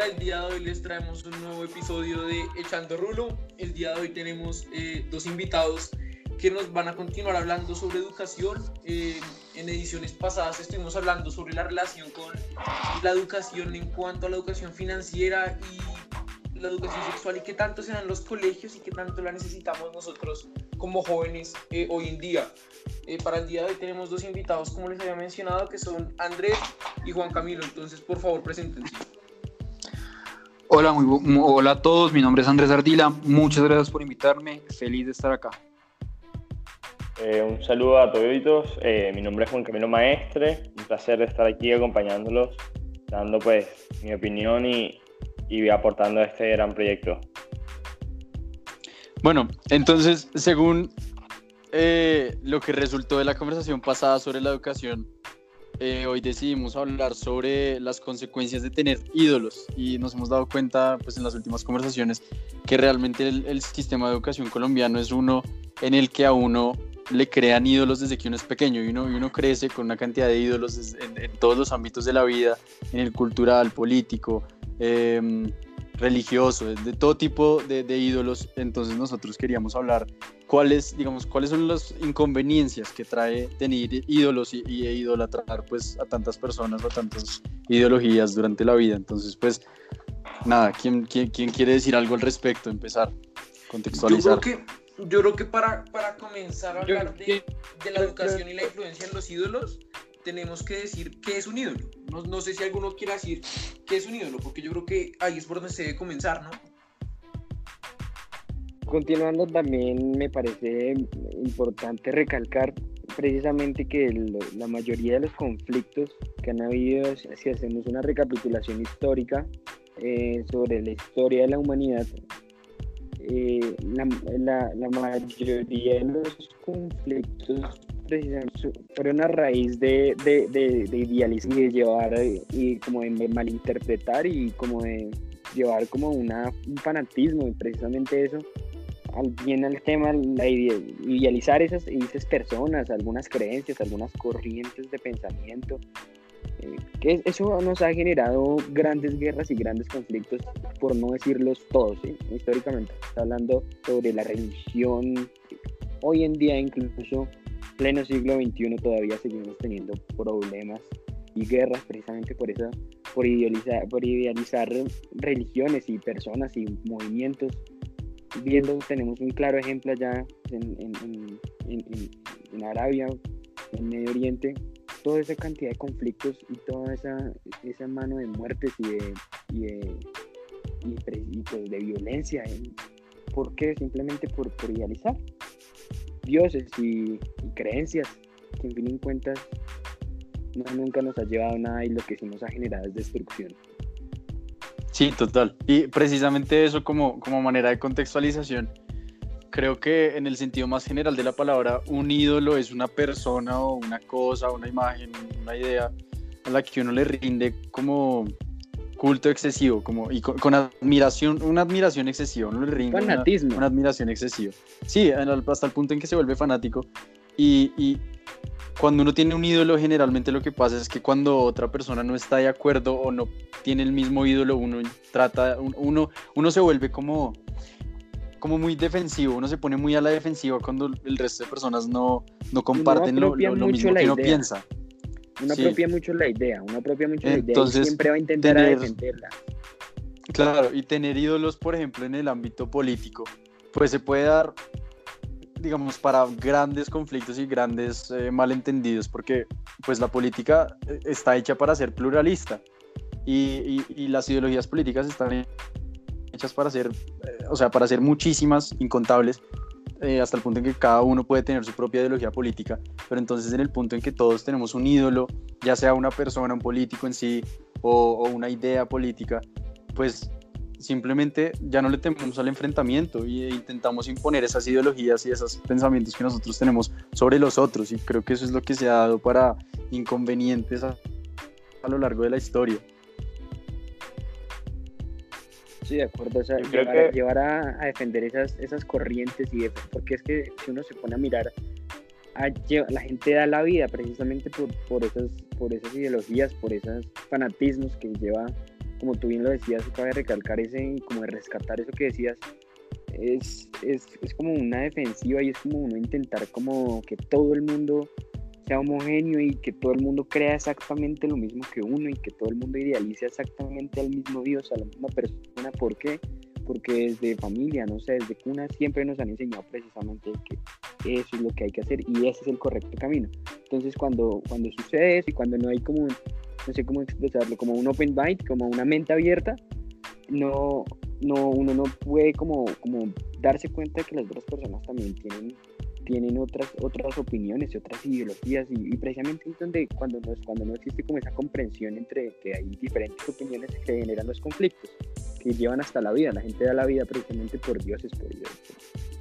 Hola, el día de hoy les traemos un nuevo episodio de Echando Rulo. El día de hoy tenemos eh, dos invitados que nos van a continuar hablando sobre educación. Eh, en ediciones pasadas estuvimos hablando sobre la relación con la educación en cuanto a la educación financiera y la educación sexual y qué tanto se dan los colegios y qué tanto la necesitamos nosotros como jóvenes eh, hoy en día. Eh, para el día de hoy tenemos dos invitados, como les había mencionado, que son Andrés y Juan Camilo. Entonces, por favor, preséntense. Hola, muy, hola a todos, mi nombre es Andrés Ardila, muchas gracias por invitarme, feliz de estar acá. Eh, un saludo a todos, eh, mi nombre es Juan Camilo Maestre, un placer estar aquí acompañándolos, dando pues mi opinión y, y aportando a este gran proyecto. Bueno, entonces, según eh, lo que resultó de la conversación pasada sobre la educación, hoy decidimos hablar sobre las consecuencias de tener ídolos y nos hemos dado cuenta pues en las últimas conversaciones que realmente el, sistema de educación colombiano es uno en el que a uno le crean ídolos desde que uno es pequeño y uno, y uno crece con una cantidad de ídolos en, todos los ámbitos de la vida, en el cultural, político, em, religioso, de todo tipo de, ídolos. Entonces nosotros queríamos hablar cuáles, digamos, cuáles son las inconveniencias que trae tener ídolos y, y idolatrar pues a tantas personas, a tantas ideologías durante la vida. Entonces, pues, nada, ¿quién, quién, quién quiere decir algo al respecto? Empezar, contextualizar. Yo yo creo que para, para comenzar a hablar de, de, la educación y la influencia en los ídolos, tenemos que decir qué es un ídolo. No, no, sé si alguno quiera decir qué es un ídolo, porque yo creo que ahí es por donde se debe comenzar, ¿no? Continuando también me parece importante recalcar precisamente que la mayoría de los conflictos que han habido, si hacemos una recapitulación histórica eh, sobre la historia de la humanidad, eh, la, la, mayoría de los conflictos fueron a raíz de, de, de, idealizar y de llevar y como de malinterpretar y como de llevar como una, un fanatismo y precisamente eso viene al tema la idealizar esas, esas personas, algunas creencias, algunas corrientes de pensamiento que eso nos ha generado grandes guerras y grandes conflictos, por no decirlos todos, históricamente. Está hablando sobre la religión. Hoy en día, incluso pleno siglo XXI, todavía seguimos teniendo problemas y guerras precisamente por eso, por idealizar, por idealizar religiones y personas y movimientos. Viendo, tenemos un claro ejemplo allá en, en, en, en Arabia, en Medio Oriente, toda esa cantidad de conflictos y toda esa, esa mano de muertes y de, y de, y pues de violencia. ¿eh? ¿Por qué? Simplemente por, por idealizar dioses y, creencias que en fin y cuentas no, nunca nos ha llevado a nada y lo que sí nos ha generado es destrucción. Sí, total. Y precisamente eso como, como manera de contextualización creo que en el sentido más general de la palabra, un ídolo es una persona o una cosa, una imagen, una idea a la que uno le rinde como culto excesivo, como y con, admiración, una admiración excesiva, uno le rinde Fanatismo. Una, admiración excesiva. Sí, hasta el punto en que se vuelve fanático. Y, y, cuando uno tiene un ídolo, generalmente lo que pasa es que cuando otra persona no está de acuerdo o no tiene el mismo ídolo, uno trata, uno, uno se vuelve como como muy defensivo, uno se pone muy a la defensiva cuando el resto de personas no, no comparten lo, lo, mismo que uno piensa. Uno apropia mucho la idea, uno apropia mucho la idea y siempre va a intentar defenderla. Claro, y tener ídolos, por ejemplo, en el ámbito político, pues se puede dar, digamos, para grandes conflictos y grandes eh, malentendidos, porque pues la política eh, está hecha para ser pluralista y, y, y las ideologías políticas están para hacer, eh, o sea, para hacer muchísimas, incontables, eh, hasta el punto en que cada uno puede tener su propia ideología política, pero entonces en el punto en que todos tenemos un ídolo, ya sea una persona, un político en sí, o, una idea política, pues simplemente ya no le tememos al enfrentamiento e intentamos imponer esas ideologías y esos pensamientos que nosotros tenemos sobre los otros y creo que eso es lo que se ha dado para inconvenientes a lo largo de la historia de acuerdo. llevar, a, defender esas, esas corrientes y porque es que si uno se pone a mirar, la gente da la vida precisamente por, por, esas, por esas ideologías, por esos fanatismos que lleva como tú bien lo decías, cabe recalcar ese, como de rescatar eso que decías, es, es, es, como una defensiva y es como uno intentar como que todo el mundo sea homogéneo y que todo el mundo crea exactamente lo mismo que uno y que todo el mundo idealice exactamente al mismo Dios, a la misma persona. ¿Por qué? Porque desde familia, no sé, desde cuna siempre nos han enseñado precisamente que eso es lo que hay que hacer y ese es el correcto camino. Entonces cuando, cuando sucede eso y cuando no hay como, no sé cómo expresarlo, como un open mind, como una mente abierta, no, no, uno no puede como, como darse cuenta de que las otras personas también tienen, tienen otras, otras opiniones y otras ideologías y, precisamente es donde cuando no, cuando no existe como esa comprensión entre que hay diferentes opiniones que generan los conflictos que llevan hasta la vida, la gente da la vida precisamente por dioses, por, Dios,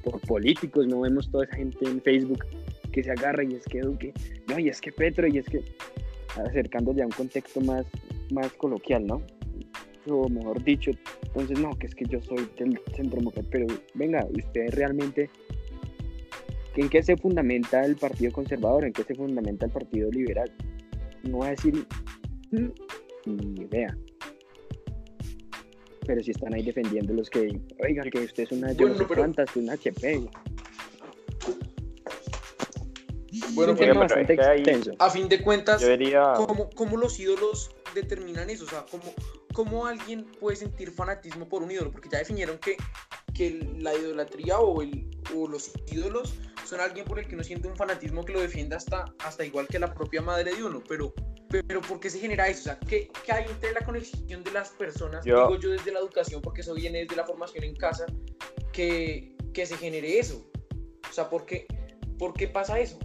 por, políticos, no vemos toda esa gente en Facebook que se agarra y es que Duque, no, y es que Petro, y es que acercándose a un contexto más, más coloquial, ¿no? o mejor dicho, entonces no, que es que yo soy del centro mujer, pero venga, usted realmente, ¿en qué se fundamenta el Partido Conservador? ¿En qué se fundamenta el Partido Liberal? No va a decir ni idea. Pero si están ahí defendiendo los que, oigan, que usted es una bueno, no una HP. Bueno, pero bastante extenso. a fin de cuentas, ¿cómo, ¿cómo, los ídolos determinan eso? O sea, ¿cómo, ¿cómo alguien puede sentir fanatismo por un ídolo? Porque ya definieron que, que la idolatría o, el, o los ídolos son alguien por el que uno siente un fanatismo que lo defienda hasta, hasta igual que la propia madre de uno. Pero, pero ¿por qué se genera eso? O sea, ¿qué, qué hay entre la conexión de las personas? Digo yo desde la educación, porque eso viene desde la formación en casa, que, que se genere eso. O sea, ¿por qué, ¿por qué pasa eso?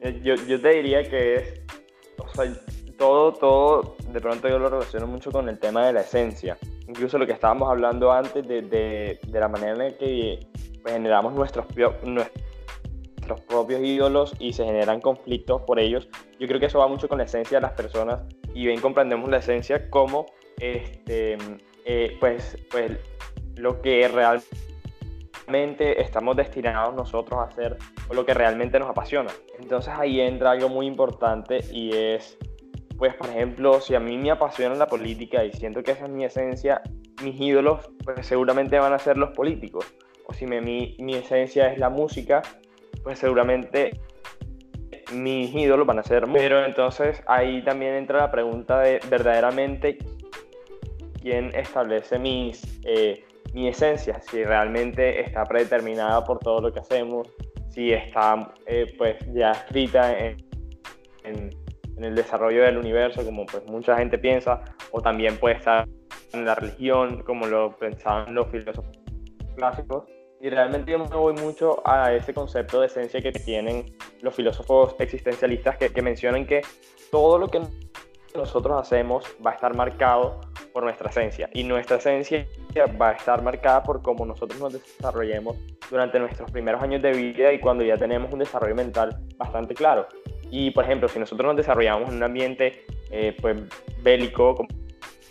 Eh, yo, yo te diría que es, o sea, todo, todo, de pronto yo lo relaciono mucho con el tema de la esencia. Incluso lo que estábamos hablando antes de, de, de la manera en que pues, generamos nuestros, propios ídolos y se generan conflictos por ellos. Yo creo que eso va mucho con la esencia de las personas y bien comprendemos la esencia como este, eh, pues, pues lo que realmente estamos destinados nosotros a hacer o lo que realmente nos apasiona. Entonces ahí entra algo muy importante y es pues por ejemplo, si a mí me apasiona la política y siento que esa es mi esencia, mis ídolos pues seguramente van a ser los políticos. O si mi, mi esencia es la música, pues seguramente mis ídolos van a ser Pero entonces ahí también entra la pregunta de verdaderamente quién establece mis, eh, mi esencia, si realmente está predeterminada por todo lo que hacemos, si está eh, pues ya escrita en, en en el desarrollo del universo, como pues mucha gente piensa, o también puede estar en la religión, como lo pensaban los filósofos clásicos. Y realmente yo me voy mucho a ese concepto de esencia que tienen los filósofos existencialistas que, que mencionan que todo lo que nosotros hacemos va a estar marcado por nuestra esencia y nuestra esencia va a estar marcada por cómo nosotros nos desarrollemos durante nuestros primeros años de vida y cuando ya tenemos un desarrollo mental bastante claro. Y, por ejemplo, si nosotros nos desarrollamos en un ambiente eh, pues, bélico,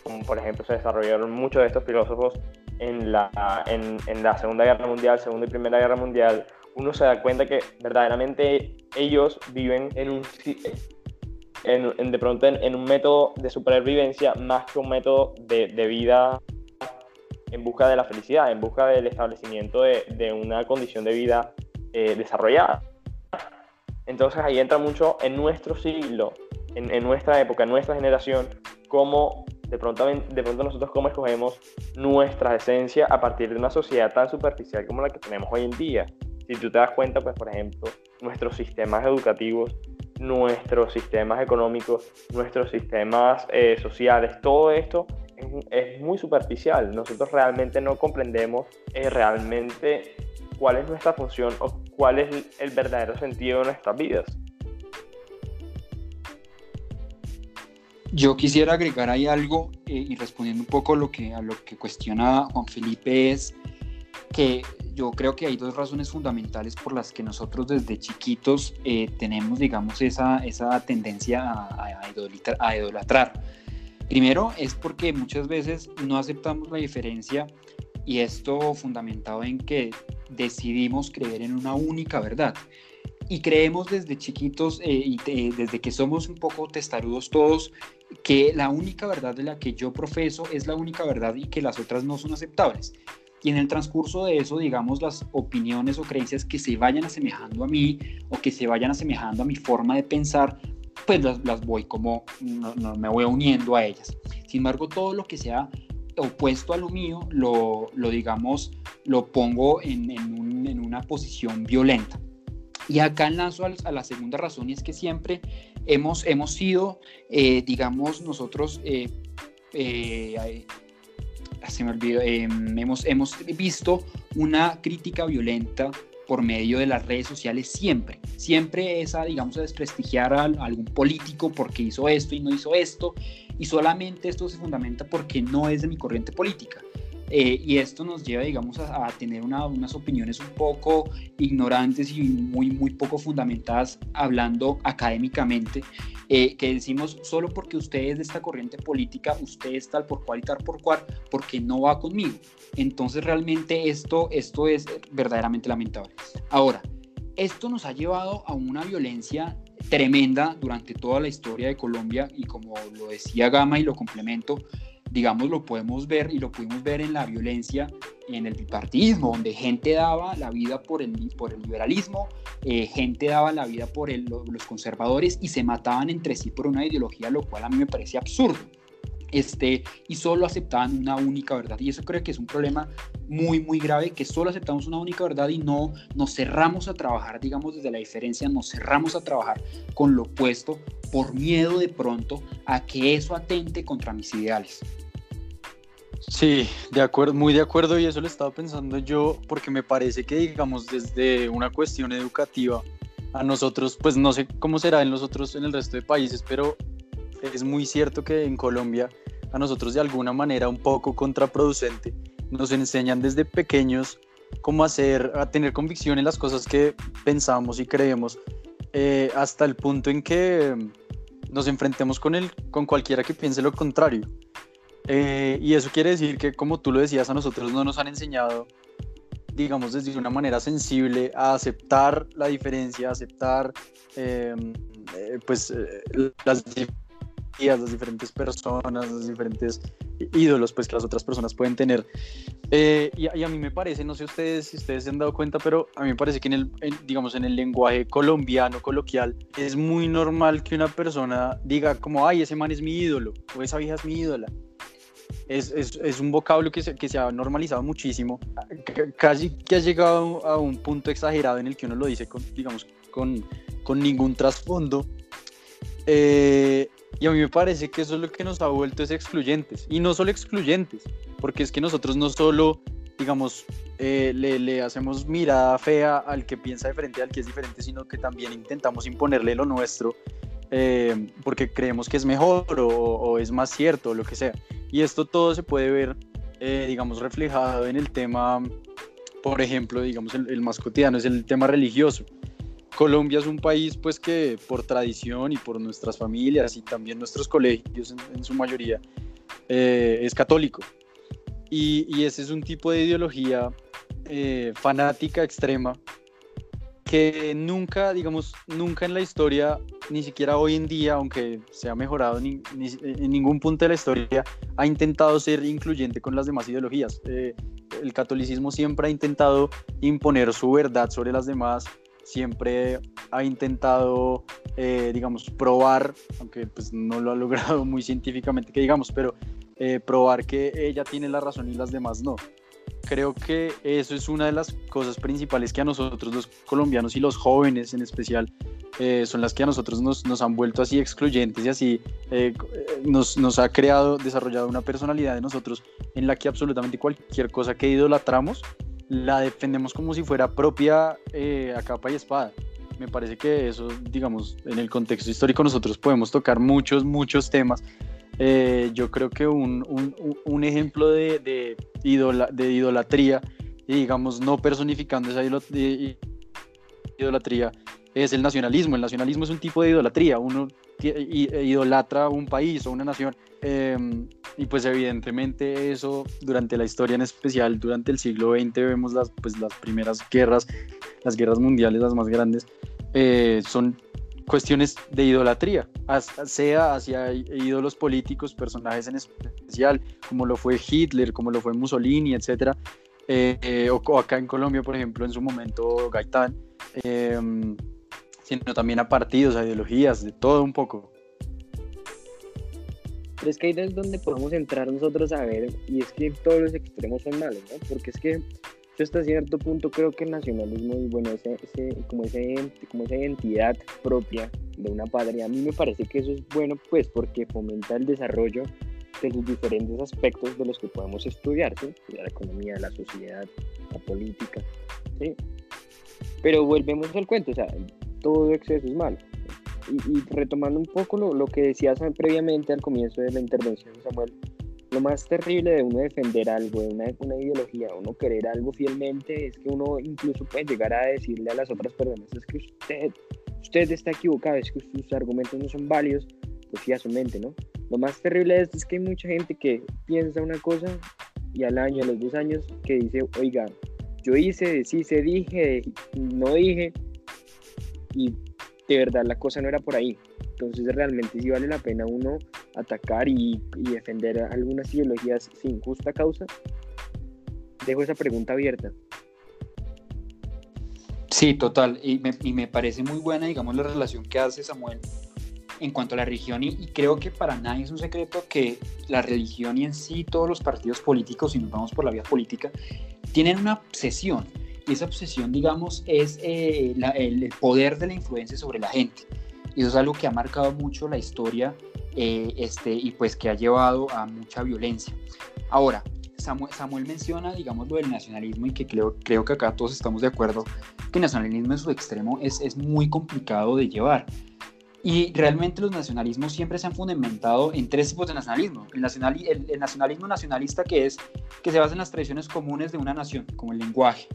como, por ejemplo se desarrollaron muchos de estos filósofos en la, en, en la Segunda Guerra Mundial, Segunda y Primera Guerra Mundial, uno se da cuenta que verdaderamente ellos viven en un, en, de pronto en, un método de supervivencia más que un método de, de, vida en busca de la felicidad, en busca del establecimiento de, de una condición de vida eh, desarrollada. Entonces ahí entra mucho en nuestro siglo, en, nuestra época, en nuestra generación, cómo de pronto, nosotros cómo escogemos nuestra esencia a partir de una sociedad tan superficial como la que tenemos hoy en día. Si tú te das cuenta, pues por ejemplo, nuestros sistemas educativos, nuestros sistemas económicos, nuestros sistemas eh, sociales, todo esto es, muy superficial. Nosotros realmente no comprendemos eh, realmente cuál es nuestra función o cuál es el verdadero sentido de nuestras vidas. Yo quisiera agregar ahí algo eh, y respondiendo un poco lo que, a lo que cuestiona Juan Felipe es que yo creo que hay dos razones fundamentales por las que nosotros desde chiquitos eh, tenemos, digamos, esa, esa tendencia a, a, idolatrar. Primero es porque muchas veces no aceptamos la diferencia y esto fundamentado en que decidimos creer en una única verdad. Y creemos desde chiquitos eh, y desde que somos un poco testarudos todos que la única verdad de la que yo profeso es la única verdad y que las otras no son aceptables. Y en el transcurso de eso, digamos, las opiniones o creencias que se vayan asemejando a mí o que se vayan asemejando a mi forma de pensar, pues las, voy como, no, me voy uniendo a ellas. Sin embargo, todo lo que sea opuesto a lo mío, lo, lo digamos, lo pongo en, en, una posición violenta. Y acá enlazo a, la segunda razón y es que siempre hemos, hemos sido, eh, digamos, nosotros, eh, eh, me olvidó, em, hemos, hemos visto una crítica violenta por medio de las redes sociales siempre. Siempre esa, digamos, a desprestigiar a, algún político porque hizo esto y no hizo esto. Y solamente esto se fundamenta porque no es de mi corriente política. Eh, y esto nos lleva, digamos, a, tener unas opiniones un poco ignorantes y muy, muy poco fundamentadas hablando académicamente, eh, que decimos solo porque usted es de esta corriente política, usted es tal por cual y tal por cual, porque no va conmigo. Entonces realmente esto, esto es verdaderamente lamentable. Ahora, esto nos ha llevado a una violencia tremenda durante toda la historia de Colombia y como lo decía Gama y lo complemento, digamos, lo podemos ver y lo pudimos ver en la violencia, en el bipartidismo, donde gente daba la vida por el, por el liberalismo, eh, gente daba la vida por los conservadores y se mataban entre sí por una ideología, lo cual a mí me parece absurdo. Este, y solo aceptaban una única verdad. Y eso creo que es un problema muy, muy grave, que solo aceptamos una única verdad y no nos cerramos a trabajar, digamos, desde la diferencia, nos cerramos a trabajar con lo opuesto por miedo de pronto a que eso atente contra mis ideales. Sí, de acuerdo, muy de acuerdo y eso lo estaba pensando yo porque me parece que digamos desde una cuestión educativa a nosotros, pues no sé cómo será en los otros, en el resto de países, pero es muy cierto que en Colombia a nosotros de alguna manera un poco contraproducente nos enseñan desde pequeños cómo hacer, a tener convicción en las cosas que pensamos y creemos, eh, hasta el punto en que nos enfrentemos con, el, con cualquiera que piense lo contrario. Eh, y eso quiere decir que, como tú lo decías, a nosotros no nos han enseñado, digamos, desde una manera sensible a aceptar la diferencia, a aceptar em, eh, pues, las las diferentes personas, los diferentes ídolos pues, que las otras personas pueden tener. Eh, y, a mí me parece, no sé ustedes si ustedes se han dado cuenta, pero a mí me parece que en el, digamos, en el lenguaje colombiano, coloquial, es muy normal que una persona diga como, ay, ese man es mi ídolo, o esa vieja es mi ídola. Es, es, es, un vocablo que se, que se ha normalizado muchísimo, casi que ha llegado a un punto exagerado en el que uno lo dice con, digamos, con, con ningún trasfondo. Eh, y a mí me parece que eso es lo que nos ha vuelto es excluyentes. Y no solo excluyentes, porque es que nosotros no solo, digamos, eh, le, hacemos mirada fea al que piensa diferente, al que es diferente, sino que también intentamos imponerle lo nuestro, eh, porque creemos que es mejor o, es más cierto, o lo que sea. Y esto todo se puede ver, eh, digamos, reflejado en el tema, por ejemplo, digamos, el, el más cotidiano es el tema religioso. Colombia es un país pues que por tradición y por nuestras familias y también nuestros colegios en, su mayoría eh, es católico. Y, ese es un tipo de ideología eh, fanática extrema que nunca, digamos, nunca en la historia, ni siquiera hoy en día, aunque se ha mejorado en ningún punto de la historia, ha intentado ser incluyente con las demás ideologías. Eh, el catolicismo siempre ha intentado imponer su verdad sobre las demás siempre ha intentado, eh, digamos, probar, aunque pues no lo ha logrado muy científicamente que digamos, pero eh, probar que ella tiene la razón y las demás no. Creo que eso es una de las cosas principales que a nosotros los colombianos y los jóvenes en especial eh, son las que a nosotros nos, nos, han vuelto así excluyentes y así nos, nos ha creado, desarrollado una personalidad de nosotros en la que absolutamente cualquier cosa que idolatramos la defendemos como si fuera propia eh, a capa y espada. Me parece que eso, digamos, en el contexto histórico nosotros podemos tocar muchos, muchos temas. Eh, yo creo que un, un, ejemplo de, de, de, idolatría, digamos, no personificando esa idolatría, es el nacionalismo. El nacionalismo es un tipo de idolatría. Uno idolatra un país o una nación. Em, y pues evidentemente eso durante la historia en especial, durante el siglo XX vemos las, pues, las primeras guerras, las guerras mundiales las más grandes, eh, son cuestiones de idolatría, sea hacia ídolos políticos, personajes en especial, como lo fue Hitler, como lo fue Mussolini, etcétera, eh, o, acá en Colombia, por ejemplo, en su momento Gaitán, em, sino también a partidos, a ideologías, de todo un poco. Pero es que ahí es donde podemos entrar nosotros a ver, y es que todos los extremos son malos, ¿no? Porque es que yo hasta cierto punto creo que el nacionalismo y bueno, ese, como, ese, como esa identidad propia de una patria, a mí me parece que eso es bueno pues porque fomenta el desarrollo de los diferentes aspectos de los que podemos estudiar, ¿sí? la economía, la sociedad, la política, ¿sí? Pero volvemos al cuento, o sea, todo exceso es malo. Y, retomando un poco lo, lo que decías previamente al comienzo de la intervención, Samuel, lo más terrible de uno defender algo, de una, una ideología, uno querer algo fielmente, es que uno incluso puede llegar a decirle a las otras personas, es que usted, usted está equivocado, es que sus argumentos no son válidos, pues sí a su mente, ¿no? Lo más terrible de esto es que hay mucha gente que piensa una cosa y al año, a los dos años, que dice, oiga, yo hice, se dije, no dije, y de verdad la cosa no era por ahí. Entonces realmente sí vale la pena uno atacar y, defender algunas ideologías sin justa causa. Dejo esa pregunta abierta. Sí, total. Y me, y me, parece muy buena, digamos, la relación que hace Samuel en cuanto a la religión. Y, y, creo que para nadie es un secreto que la religión y en sí todos los partidos políticos, si nos vamos por la vía política, tienen una obsesión. Esa obsesión, digamos, es eh, el poder de la influencia sobre la gente. Y eso es algo que ha marcado mucho la historia eh, este, y pues que ha llevado a mucha violencia. Ahora, Samuel, Samuel, menciona, digamos, lo del nacionalismo y que creo, creo que acá todos estamos de acuerdo que el nacionalismo en su extremo es, es muy complicado de llevar. Y realmente los nacionalismos siempre se han fundamentado en tres tipos de nacionalismo. El, nacional, el, nacionalismo nacionalista que es que se basa en las tradiciones comunes de una nación, como el lenguaje,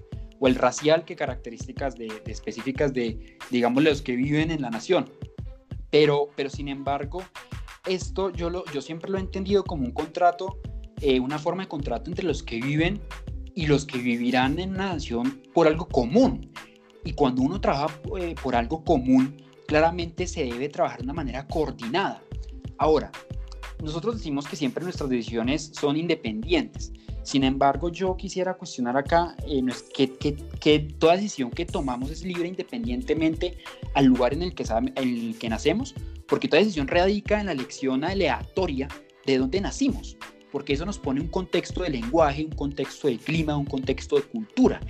o el racial, que características de, específicas de, digamos, los que viven en la nación. Pero, pero sin embargo, esto yo, lo, yo siempre lo he entendido como un contrato, eh, una forma de contrato entre los que viven y los que vivirán en una nación por algo común. Y cuando uno trabaja eh, por algo común, claramente se debe trabajar de una manera coordinada. Ahora, nosotros decimos que siempre nuestras decisiones son independientes. Sin embargo, yo quisiera cuestionar acá eh, que, que, que, toda decisión que tomamos es libre independientemente al lugar en el, que, en el que nacemos, porque toda decisión radica en la elección aleatoria de dónde nacimos, porque eso nos pone un contexto de lenguaje, un contexto de clima, un contexto de cultura.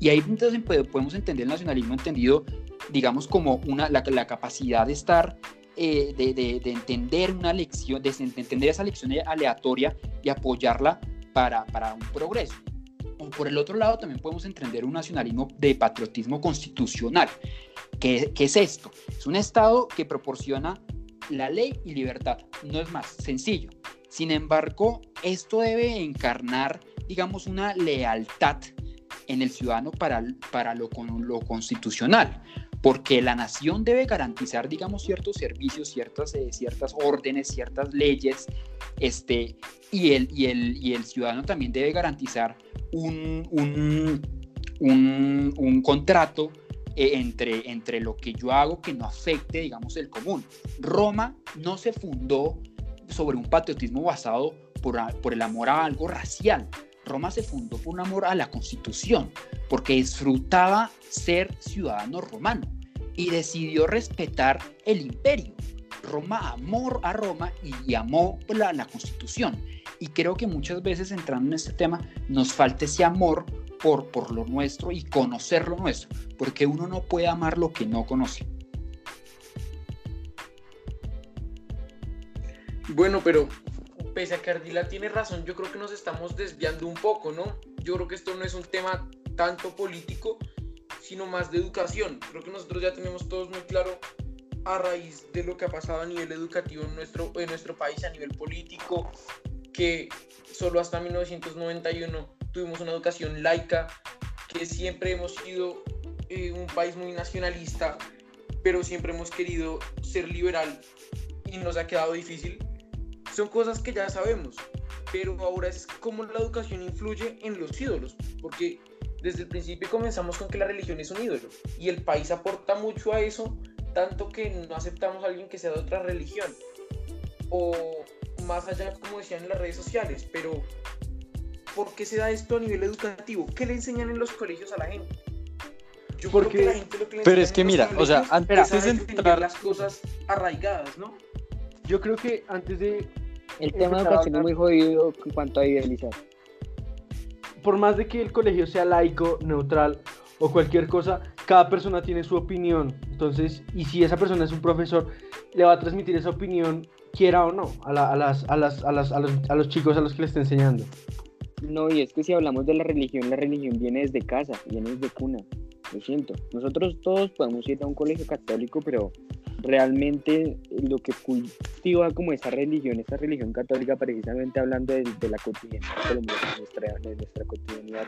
Y ahí entonces podemos entender el nacionalismo entendido, digamos, como una, la, la capacidad de estar eh, de, de, de, entender una lección, de, entender esa lección aleatoria y apoyarla para, para un progreso. O por el otro lado, también podemos entender un nacionalismo de patriotismo constitucional. ¿Qué, ¿Qué es esto? Es un Estado que proporciona la ley y libertad. No es más sencillo. Sin embargo, esto debe encarnar, digamos, una lealtad en el ciudadano para, para lo, lo constitucional porque la nación debe garantizar, digamos, ciertos servicios, ciertas, eh, ciertas órdenes, ciertas leyes, este, y, el, y, el, y el ciudadano también debe garantizar un, un, un, contrato eh, entre, entre lo que yo hago que no afecte, digamos, el común. Roma no se fundó sobre un patriotismo basado por, por el amor a algo racial. Roma se fundó por un amor a la constitución, porque disfrutaba ser ciudadano romano y decidió respetar el imperio. Roma amó a Roma y, amó la, la, constitución. Y creo que muchas veces entrando en este tema nos falta ese amor por, por lo nuestro y conocer lo nuestro, porque uno no puede amar lo que no conoce. Bueno, pero pese a que Ardila tiene razón, yo creo que nos estamos desviando un poco, ¿no? Yo creo que esto no es un tema tanto político, sino más de educación. Creo que nosotros ya tenemos todos muy claro a raíz de lo que ha pasado a nivel educativo en nuestro, en nuestro país, a nivel político, que solo hasta 1991 tuvimos una educación laica, que siempre hemos sido eh, un país muy nacionalista, pero siempre hemos querido ser liberal y nos ha quedado difícil. Son cosas que ya sabemos, pero ahora es cómo la educación influye en los ídolos, porque desde el principio comenzamos con que la religión es un ídolo y el país aporta mucho a eso tanto que no aceptamos a alguien que sea de otra religión. O más allá, como decían en las redes sociales, pero ¿por qué se da esto a nivel educativo? ¿Qué le enseñan en los colegios a la gente? Yo creo que la gente lo que le Pero es que mira, o sea, antes de entrar- las cosas arraigadas, ¿no? Yo creo que antes de. El tema educación es muy jodido en cuanto a idealizar. por más de que el colegio sea laico, neutral o cualquier cosa, cada persona tiene su opinión. Entonces, y si esa persona es un profesor, le va a transmitir esa opinión, quiera o no, a, la- a las, a, las, a, las- a los, a los chicos a los que le está enseñando. No, y es que si hablamos de la religión, la religión viene desde casa, viene desde cuna. Lo siento. Nosotros todos podemos ir a un colegio católico, pero realmente lo que cultiva como esa religión, esa religión católica, precisamente hablando de, la cotidianidad colombiana, nuestra, nuestra cotidianidad.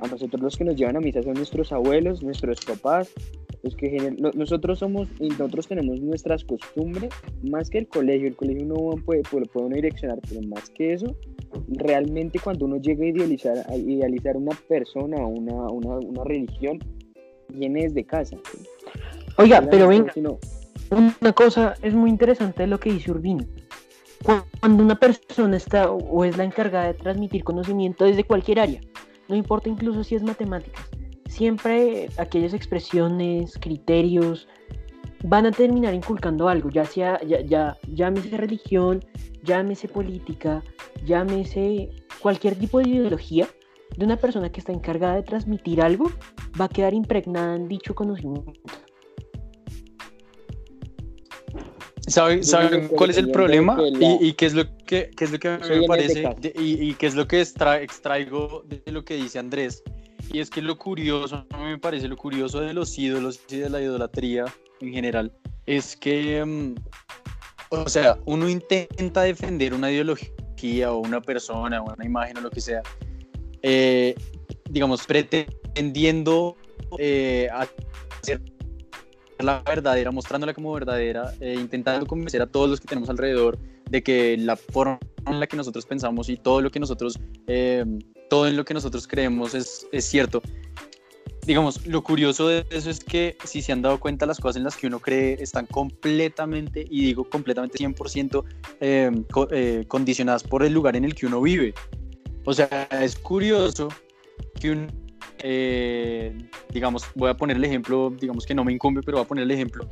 A nosotros los que nos llevan a misa son nuestros abuelos, nuestros papás, los que nosotros somos nosotros tenemos nuestras costumbres, más que el colegio. El colegio uno puede, puede, puede uno direccionar, pero más que eso, realmente cuando uno llega a idealizar, idealizar una persona una, una, una religión, viene desde casa. Oiga, pero venga, sino- una cosa es muy interesante lo que dice Urbino. Cu- Cuando una persona está o o es la encargada de transmitir conocimiento desde cualquier área, no importa incluso si es matemáticas, siempre aquellas expresiones, criterios, van a terminar inculcando algo, ya sea, ya, ya, llámese religión, llámese política, llámese cualquier tipo de ideología de una persona que está encargada de transmitir algo, va a quedar impregnada en dicho conocimiento. ¿Saben, que cuál es el problema? la- Y, y qué es lo que, qué es lo que a mí Eso me parece de- y, y qué es lo que extra- extraigo de lo que dice Andrés. Y es que lo curioso, a mí me parece lo curioso de los ídolos y de la idolatría en general, es que, mm, o sea, uno intenta defender una ideología o una persona o una imagen o lo que sea, eh, digamos, pretendiendo eh, hacer la verdadera, mostrándola como verdadera, eh, intentando convencer a todos los que tenemos alrededor de que la forma en la que nosotros pensamos y todo lo que nosotros, eh, todo lo que nosotros creemos es, es cierto. Digamos, lo curioso de eso es que si se han dado cuenta las cosas en las que uno cree están completamente, y digo completamente 100%, eh, eh, condicionadas por el lugar en el que uno vive. O sea, es curioso que un, eh, digamos, voy a poner el ejemplo, digamos que no me incumbe, pero voy a poner el ejemplo.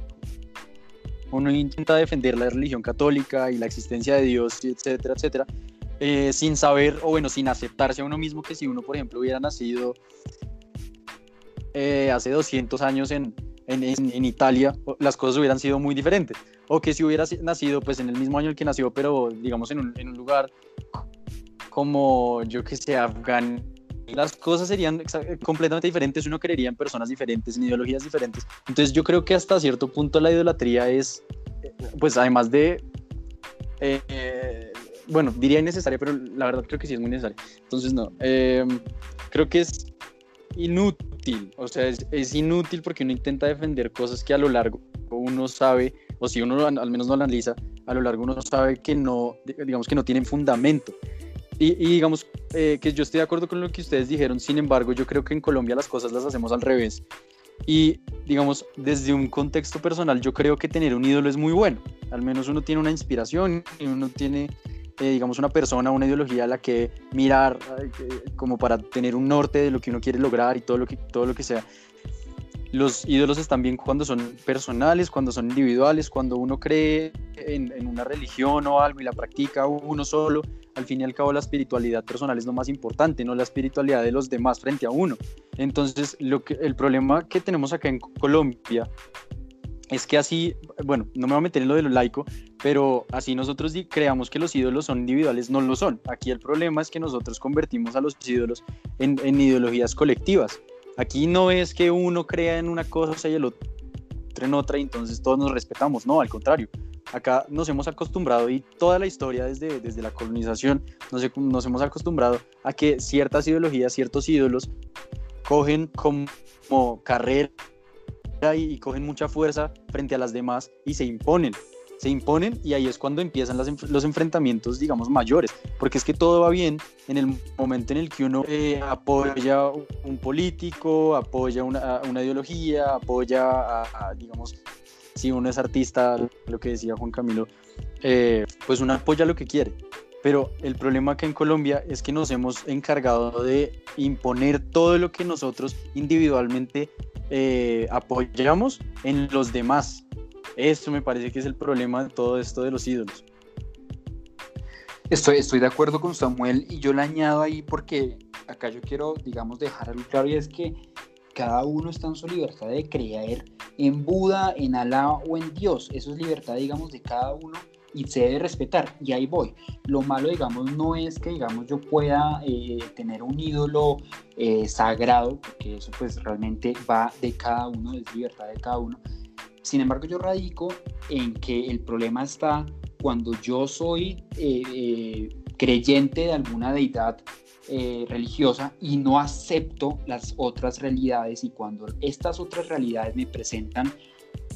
Uno intenta defender la religión católica y la existencia de Dios, etcétera, etcétera, eh, sin saber, o bueno, sin aceptarse a uno mismo que si uno, por ejemplo, hubiera nacido eh, hace 200 años en, en, en- en Italia, las cosas hubieran sido muy diferentes. O que si hubiera nacido pues en el mismo año en que nació, pero digamos en un, un lugar como, yo que sé, Afgan, las cosas serían exa- completamente diferentes, uno creería en personas diferentes, en ideologías diferentes. Entonces yo creo que hasta cierto punto la idolatría es, eh, pues además de, eh, eh, bueno, diría innecesaria, pero la verdad creo que sí es muy necesaria. Entonces no, eh, creo que es inútil, o sea, es, es inútil porque uno intenta defender cosas que a lo largo uno sabe, o si uno al menos no analiza, a lo largo uno sabe que no, digamos que no tienen fundamento. Y, digamos eh, que yo estoy de acuerdo con lo que ustedes dijeron, sin embargo, yo creo que en Colombia las cosas las hacemos al revés. Y digamos, desde un contexto personal, yo creo que tener un ídolo es muy bueno. Al menos uno tiene una inspiración y uno tiene, eh, digamos, una persona, una ideología a la que mirar como para tener un norte de lo que uno quiere lograr y todo lo que, todo lo que sea. Los ídolos están bien cuando son personales, cuando son individuales, cuando uno cree en una religión o algo y la practica uno solo. Al fin y al cabo la espiritualidad personal es lo más importante, no la espiritualidad de los demás frente a uno. Entonces, el problema que tenemos acá en Colombia es que así, bueno, no me voy a meter en lo de lo laico, pero así nosotros creamos que los ídolos son individuales, no lo son. Aquí el problema es que nosotros convertimos a los ídolos en, en ideologías colectivas. Aquí no es que uno crea en una cosa y el otro en otra y entonces todos nos respetamos, no, al contrario. Acá nos hemos acostumbrado y toda la historia desde, desde la colonización nos, nos hemos acostumbrado a que ciertas ideologías, ciertos ídolos cogen como, como carrera y cogen mucha fuerza frente a las demás y se imponen. Se imponen y ahí es cuando empiezan las los enfrentamientos, digamos, mayores. Porque es que todo va bien en el momento en el que uno eh, apoya un político, apoya una, una ideología, apoya, a, a, digamos, si uno es artista, lo que decía Juan Camilo, eh, pues uno apoya lo que quiere. Pero el problema acá en Colombia es que nos hemos encargado de imponer todo lo que nosotros individualmente eh, apoyamos en los demás. Esto me parece que es el problema de todo esto de los ídolos. Estoy, de acuerdo con Samuel y yo le añado ahí porque acá yo quiero, digamos, dejar algo claro y es que cada uno está en su libertad de creer en Buda, en Alá o en Dios. Eso es libertad, digamos, de cada uno y se debe respetar. Y ahí voy. Lo malo, digamos, no es que, digamos, yo pueda eh, tener un ídolo eh, sagrado, porque eso pues realmente va de cada uno, es libertad de cada uno. Sin embargo, yo radico en que el problema está cuando yo soy eh, creyente de alguna deidad religiosa y no acepto las otras realidades y cuando estas otras realidades me presentan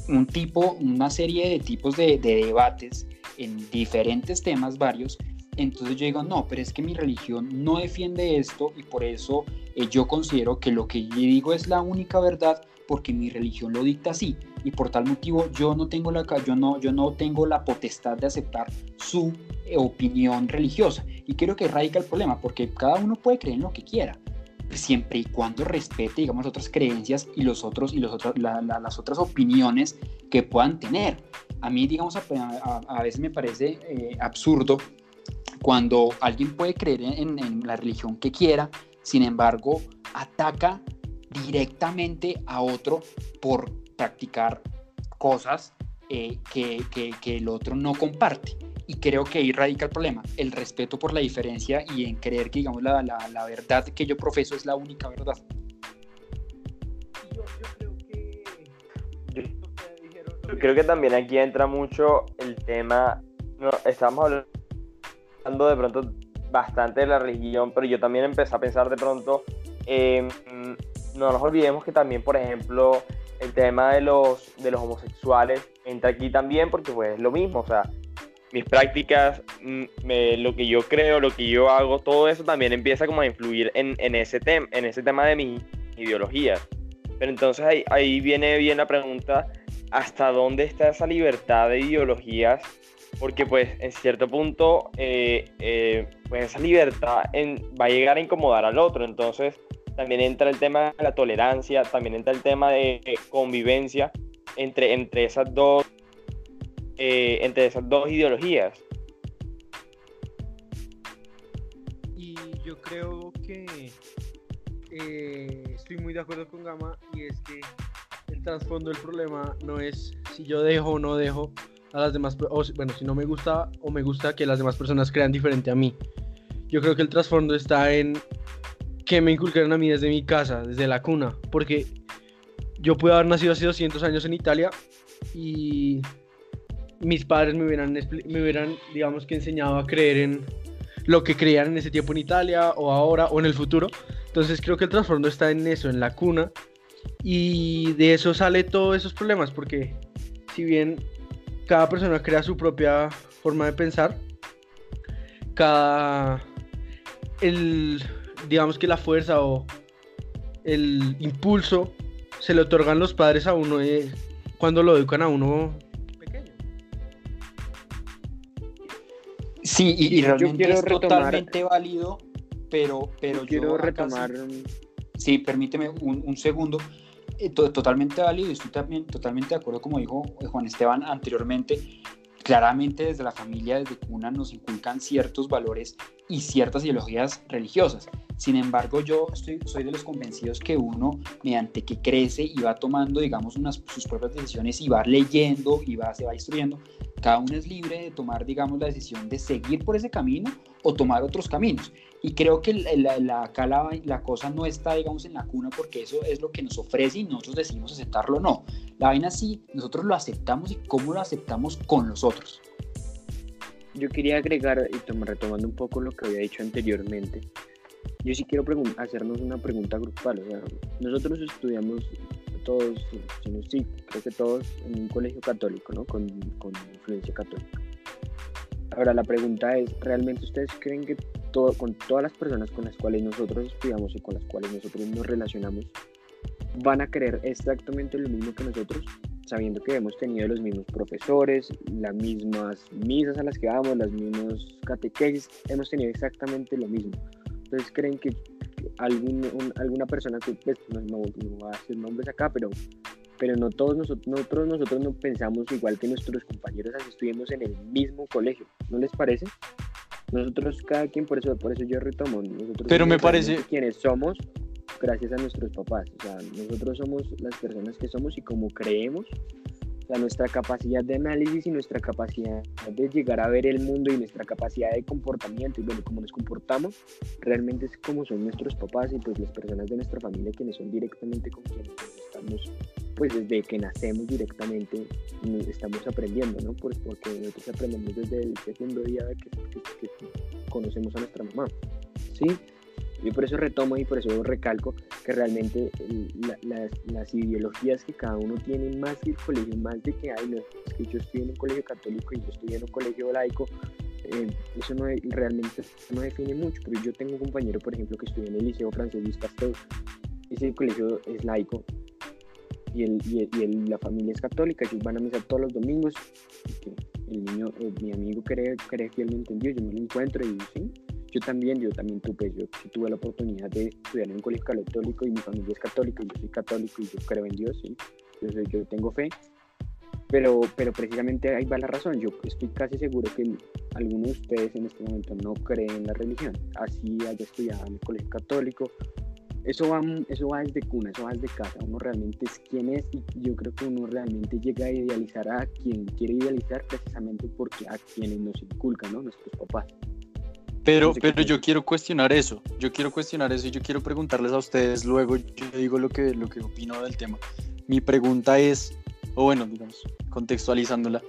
un tipo, una serie de tipos de, de debates en diferentes temas varios, entonces yo digo, no, pero es que mi religión no defiende esto y por eso eh, yo considero que lo que yo digo es la única verdad porque mi religión lo dicta así y por tal motivo yo no tengo la, yo no, yo no tengo la potestad de aceptar su eh, opinión religiosa. Y creo que radica el problema porque cada uno puede creer en lo que quiera siempre y cuando respete, digamos, otras creencias y los otros y los otros, las otras opiniones que puedan tener. A mí, digamos, a, veces me parece eh, absurdo cuando alguien puede creer en, la religión que quiera, sin embargo, ataca directamente a otro por practicar cosas eh, que, que, que el otro no comparte. Y creo que ahí radica el problema, el respeto por la diferencia y en creer que, digamos, la, la, la verdad que yo profeso es la única verdad. Yo, creo que... Creo que también aquí entra mucho el tema, no, estamos hablando de pronto bastante de la religión, pero yo también empecé a pensar de pronto, no nos olvidemos que también, por ejemplo, el tema de los, de los homosexuales entra aquí también porque pues es lo mismo, o sea, mis prácticas, mm, lo que yo creo, lo que yo hago, todo eso también empieza como a influir en, en ese, tema en ese tema de mi ideología. Pero entonces ahí, ahí viene bien la pregunta, ¿hasta dónde está esa libertad de ideologías? Porque pues en cierto punto, eh, eh, pues esa libertad en, va a llegar a incomodar al otro. Entonces también entra el tema de la tolerancia, también entra el tema de convivencia entre, entre esas dos eh, entre esas dos ideologías. Y yo creo que eh, estoy muy de acuerdo con Gama y es que el trasfondo del problema no es si yo dejo o no dejo a las demás, o, bueno, si no me gusta o me gusta que las demás personas crean diferente a mí. Yo creo que el trasfondo está en que me inculcaron a mí desde mi casa, desde la cuna, porque yo pude haber nacido hace 200 años en Italia y mis padres me hubieran, me hubieran, digamos que enseñado a creer en lo que creían en ese tiempo en Italia o ahora o en el futuro. Entonces creo que el trasfondo está en eso, en la cuna. Y de eso sale todos esos problemas, porque si bien cada persona crea su propia forma de pensar, cada, el, digamos que la fuerza o el impulso se le otorgan los padres a uno eh, cuando lo educan a uno Sí, y, realmente es totalmente válido, pero, pero yo, quiero retomar. Sí, permíteme un, segundo. Eh, totalmente válido y estoy también totalmente de acuerdo, como dijo Juan Esteban anteriormente. Claramente desde la familia, desde cuna, nos inculcan ciertos valores y ciertas ideologías religiosas. Sin embargo, yo estoy, soy de los convencidos que uno, mediante que crece y va tomando, digamos, unas, sus propias decisiones y va leyendo y va, se va instruyendo, cada uno es libre de tomar, digamos, la decisión de seguir por ese camino o tomar otros caminos. Y creo que la, acá la, cosa no está, digamos, en la cuna porque eso es lo que nos ofrece y nosotros decidimos aceptarlo o no. La vaina sí, nosotros lo aceptamos y cómo lo aceptamos con los otros. Yo quería agregar, y retomando un poco lo que había dicho anteriormente, yo sí quiero hacernos una pregunta grupal. O sea, nosotros estudiamos todos, sí, creo que todos en un colegio católico, ¿no? Con, con influencia católica. Ahora la pregunta es, ¿realmente ustedes creen que todo, con todas las personas con las cuales nosotros estudiamos y con las cuales nosotros nos relacionamos van a creer exactamente lo mismo que nosotros? sabiendo que hemos tenido los mismos profesores, las mismas misas a las que vamos, las mismas catequesis, hemos tenido exactamente lo mismo. Entonces creen que algún, alguna persona, que pues, no, no, no voy a hacer nombres acá, pero pero no todos nosotros, nosotros, nosotros no pensamos igual que nuestros compañeros así estuvimos en el mismo colegio, ¿no les parece? Nosotros cada quien, por eso, por eso yo retomo, nosotros Pero me parece- quienes somos gracias a nuestros papás, o sea, nosotros somos las personas que somos y como creemos, o sea, nuestra capacidad de análisis y nuestra capacidad de llegar a ver el mundo y nuestra capacidad de comportamiento y bueno, cómo nos comportamos, realmente es como son nuestros papás y pues las personas de nuestra familia quienes son directamente con quienes estamos pues desde que nacemos directamente estamos aprendiendo, ¿no? Pues porque nosotros aprendemos desde el segundo día que, que- que conocemos a nuestra mamá, ¿sí? Yo por eso retomo y por eso recalco que realmente las, las ideologías que cada uno tiene más que el colegio, más de que hay, no es que yo estoy en un colegio católico y yo estoy en un colegio laico, eh, eso no realmente no define mucho, pero yo tengo un compañero, por ejemplo, que estudia en el Liceo Francés Luis Pasteur, ese colegio es laico, y, el, y, el- y el- la familia es católica, ellos van a misa todos los domingos. que el niño, eh, mi amigo cree, cree que él me entendió, yo me lo encuentro y sí, yo también, yo también tuve, yo sí tuve la oportunidad de estudiar en un colegio católico y mi familia es católica, yo soy católico y yo creo en Dios, sí, yo, yo tengo fe. Pero, pero precisamente ahí va la razón. Yo estoy casi seguro que algunos de ustedes en este momento no creen en la religión. Así haya estudiado en el colegio católico, eso va, eso va desde cuna, eso va desde casa. Uno realmente es quien es y yo creo que uno realmente llega a idealizar a quien quiere idealizar precisamente porque a quienes nos inculcan, ¿no? Nuestros papás. Pero, pero yo quiero cuestionar eso. Yo quiero cuestionar eso y yo quiero preguntarles a ustedes luego. Yo digo lo que, lo que opino del tema. Mi pregunta es, o bueno, digamos, contextualizándola,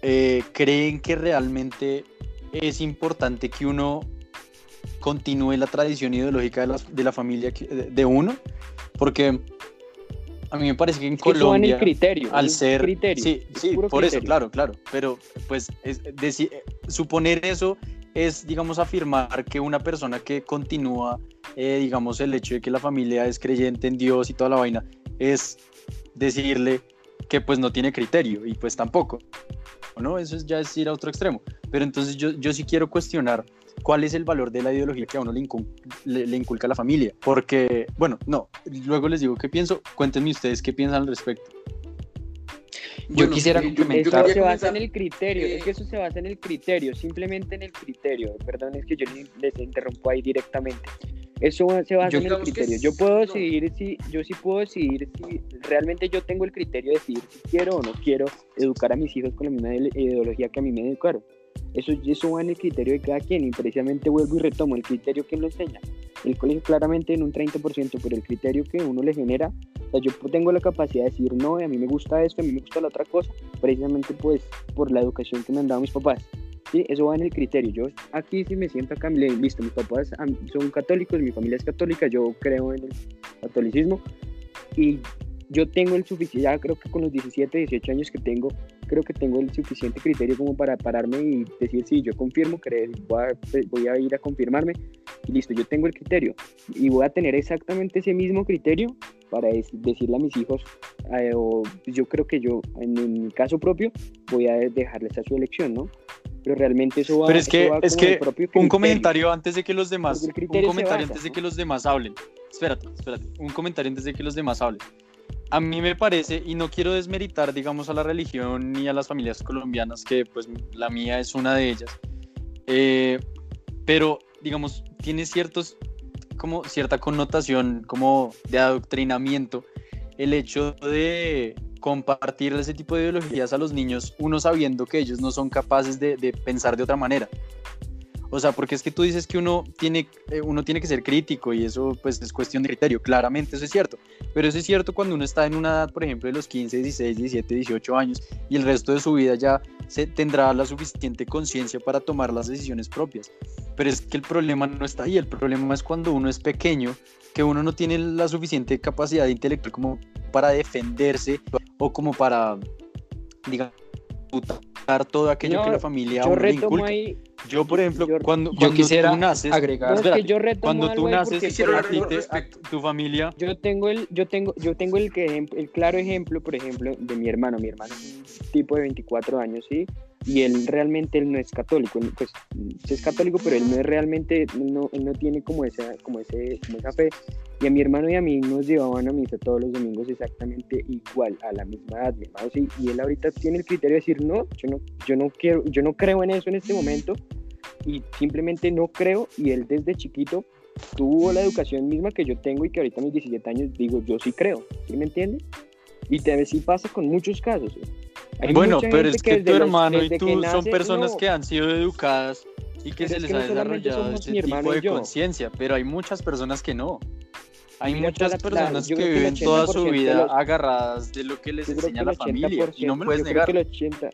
eh, ¿creen que realmente es importante que uno continúe la tradición ideológica de la, de la familia que- de, de uno? Porque a mí me parece que en Es que eso Colombia el criterio. al es ser criterio, sí sí por eso criterio. claro claro pero pues es deci- eh, suponer eso es digamos afirmar que una persona que continúa eh, digamos el hecho de que la familia es creyente en Dios y toda la vaina es decirle que pues no tiene criterio y pues tampoco no eso es ya es ir a otro extremo. Pero entonces yo, yo sí quiero cuestionar cuál es el valor de la ideología que a uno le, incul- le- inculca la familia porque bueno no luego les digo qué pienso cuéntenme ustedes qué piensan al respecto Yo quisiera eh, yo- yo complementar. Se basa en el criterio, eh, es que eso se basa en el criterio, simplemente en el criterio. Perdón, es que yo les- interrumpo ahí directamente. Eso se basa Yo- en el criterio. es- Yo puedo no. decidir si, yo sí puedo decidir si realmente yo tengo el criterio de decidir si quiero o no quiero educar a mis hijos con la misma ide- ideología que a mí me educaron. Eso, eso va en el criterio de cada quien y precisamente vuelvo y retomo el criterio que lo enseña. El colegio claramente en un 30%, pero el criterio que uno le genera, o sea, yo tengo la capacidad de decir, no, a mí me gusta esto, a mí me gusta la otra cosa, precisamente pues por la educación que me han dado mis papás. ¿sí? Eso va en el criterio. Yo aquí sí me siento acá, listo, mis papás son católicos, mi familia es católica, yo creo en el catolicismo y yo tengo el suficiente, ya creo que con los 17, 18 años que tengo, creo que tengo el suficiente criterio como para pararme y decir, sí, yo confirmo, creo, voy, a, voy a ir a confirmarme y listo, yo tengo el criterio y voy a tener exactamente ese mismo criterio para dec- decirle a mis hijos, eh, o yo creo que yo, en, en mi caso propio, voy a dejarles a su elección, ¿no? Pero realmente eso va, Pero es que- es que Un comentario antes de que los demás. Un comentario basa, antes de ¿no? que los demás hablen. Espérate, espérate. Un comentario antes de que los demás hablen. A mí me parece, y no quiero desmeritar, digamos, a la religión ni a las familias colombianas, que pues la mía es una de ellas. eh, pero, digamos, tiene ciertos, como cierta connotación como de adoctrinamiento el hecho de compartir ese tipo de ideologías a los niños, uno sabiendo que ellos no son capaces de, de pensar de otra manera. O sea, porque es que tú dices que uno tiene, eh, uno tiene que ser crítico y eso pues es cuestión de criterio, claramente eso es cierto, pero eso es cierto cuando uno está en una edad, por ejemplo, de los 15, 16, 17, 18 años y el resto de su vida ya se tendrá la suficiente conciencia para tomar las decisiones propias. Pero es que el problema no está ahí, el problema es cuando uno es pequeño, que uno no tiene la suficiente capacidad intelectual como para defenderse o como para, digamos, disputar todo aquello No, que la familia Yo retomo inculca. ahí, Yo, por ejemplo, Yo- cuando, Yo cuando quisiera tú naces, agregar. No, es que yo retomo cuando tú naces, a tu familia, Yo tengo el, yo tengo, yo tengo el que el claro ejemplo, por ejemplo, de mi hermano. Mi hermano es un tipo de 24 años, sí, y él realmente él no es católico, pues es católico, pero él no es realmente, no, él no tiene como esa, como ese, como esa fe. Y a mi hermano y a mí nos llevaban a misa todos los domingos exactamente igual, a la misma edad, mi hermano sí, y él ahorita tiene el criterio de decir no, yo no, yo no quiero, yo no creo en eso en este momento, y simplemente no creo, y él desde chiquito tuvo la educación misma que yo tengo y que ahorita a mis 17 años digo, yo sí creo, ¿sí me entiendes? Y te sí pasa con muchos casos. ¿eh? Hay bueno, pero es que, tu desde los- hermano y tú que son nace- personas no, que han sido educadas y que se es les que ha no desarrollado hermano tipo de conciencia, pero hay muchas personas que no. Hay Mira, muchas la- la- personas yo que que viven toda su 80% de vida los- agarradas de lo que les enseña que la familia y no me 80%, puedes negar. que el 80,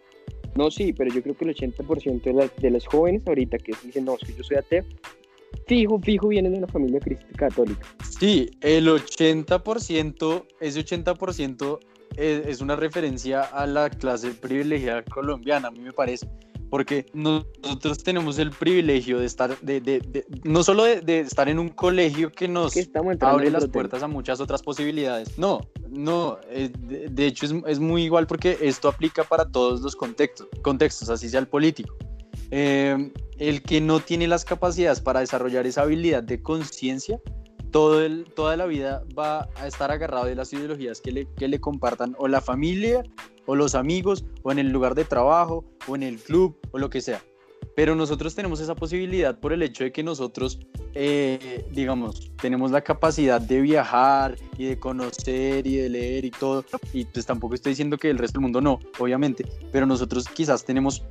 no, sí, pero yo creo que el 80% de, las- de los jóvenes ahorita que dicen, no, es que yo soy ateo, fijo, fijo, vienen de una familia católica. Sí, el 80%, ese 80% es, es una referencia a la clase privilegiada colombiana, a mí me parece. Porque nosotros tenemos el privilegio de estar, de, de- de- no solo de, de estar en un colegio que nos abre las puertas a muchas otras posibilidades. No, no, eh, de, de hecho es, es muy igual porque esto aplica para todos los contextos, contextos así sea el político. Eh, el que no tiene las capacidades para desarrollar esa habilidad de conciencia, todo el, toda la vida va a estar agarrado de las ideologías que le, que le compartan o la familia o los amigos o en el lugar de trabajo o en el club o lo que sea. Pero nosotros tenemos esa posibilidad por el hecho de que nosotros, eh, digamos, tenemos la capacidad de viajar y de conocer y de leer y todo. Y pues tampoco estoy diciendo que el resto del mundo no, obviamente. Pero nosotros quizás tenemos